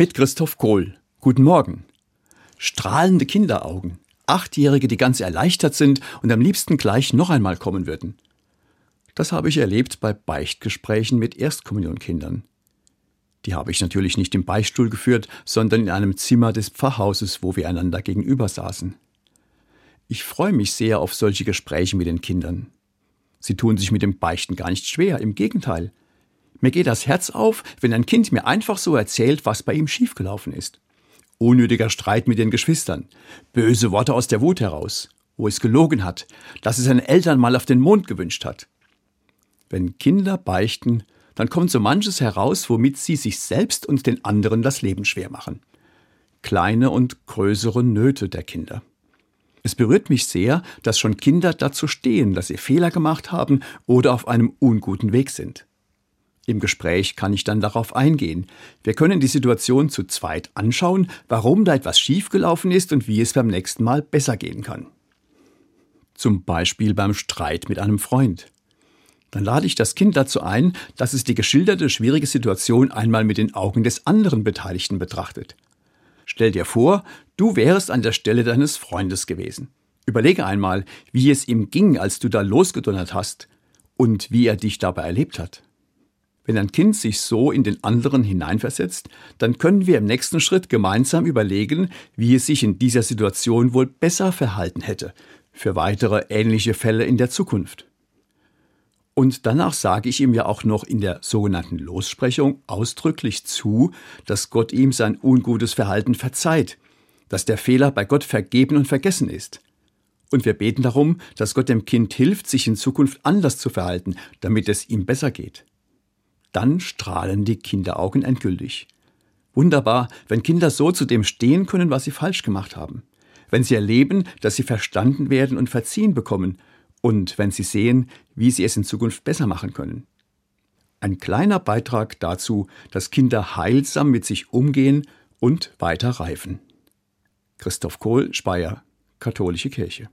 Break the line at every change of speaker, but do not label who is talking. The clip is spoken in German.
Mit Christoph Kohl. Guten Morgen. Strahlende Kinderaugen. Achtjährige, die ganz erleichtert sind und am liebsten gleich noch einmal kommen würden. Das habe ich erlebt bei Beichtgesprächen mit Erstkommunionkindern. Die habe ich natürlich nicht im Beichtstuhl geführt, sondern in einem Zimmer des Pfarrhauses, wo wir einander gegenüber saßen. Ich freue mich sehr auf solche Gespräche mit den Kindern. Sie tun sich mit dem Beichten gar nicht schwer, im Gegenteil. Mir geht das Herz auf, wenn ein Kind mir einfach so erzählt, was bei ihm schiefgelaufen ist. Unnötiger Streit mit den Geschwistern, böse Worte aus der Wut heraus, wo es gelogen hat, dass es seinen Eltern mal auf den Mond gewünscht hat. Wenn Kinder beichten, dann kommt so manches heraus, womit sie sich selbst und den anderen das Leben schwer machen. Kleine und größere Nöte der Kinder. Es berührt mich sehr, dass schon Kinder dazu stehen, dass sie Fehler gemacht haben oder auf einem unguten Weg sind. Im Gespräch kann ich dann darauf eingehen. Wir können die Situation zu zweit anschauen, warum da etwas schiefgelaufen ist und wie es beim nächsten Mal besser gehen kann. Zum Beispiel beim Streit mit einem Freund. Dann lade ich das Kind dazu ein, dass es die geschilderte schwierige Situation einmal mit den Augen des anderen Beteiligten betrachtet. Stell dir vor, du wärst an der Stelle deines Freundes gewesen. Überlege einmal, wie es ihm ging, als du da losgedonnert hast und wie er dich dabei erlebt hat. Wenn ein Kind sich so in den anderen hineinversetzt, dann können wir im nächsten Schritt gemeinsam überlegen, wie es sich in dieser Situation wohl besser verhalten hätte, für weitere ähnliche Fälle in der Zukunft. Und danach sage ich ihm ja auch noch in der sogenannten Lossprechung ausdrücklich zu, dass Gott ihm sein ungutes Verhalten verzeiht, dass der Fehler bei Gott vergeben und vergessen ist. Und wir beten darum, dass Gott dem Kind hilft, sich in Zukunft anders zu verhalten, damit es ihm besser geht dann strahlen die Kinderaugen endgültig. Wunderbar, wenn Kinder so zu dem stehen können, was sie falsch gemacht haben. Wenn sie erleben, dass sie verstanden werden und verziehen bekommen. Und wenn sie sehen, wie sie es in Zukunft besser machen können. Ein kleiner Beitrag dazu, dass Kinder heilsam mit sich umgehen und weiter reifen. Christoph Kohl, Speyer, Katholische Kirche.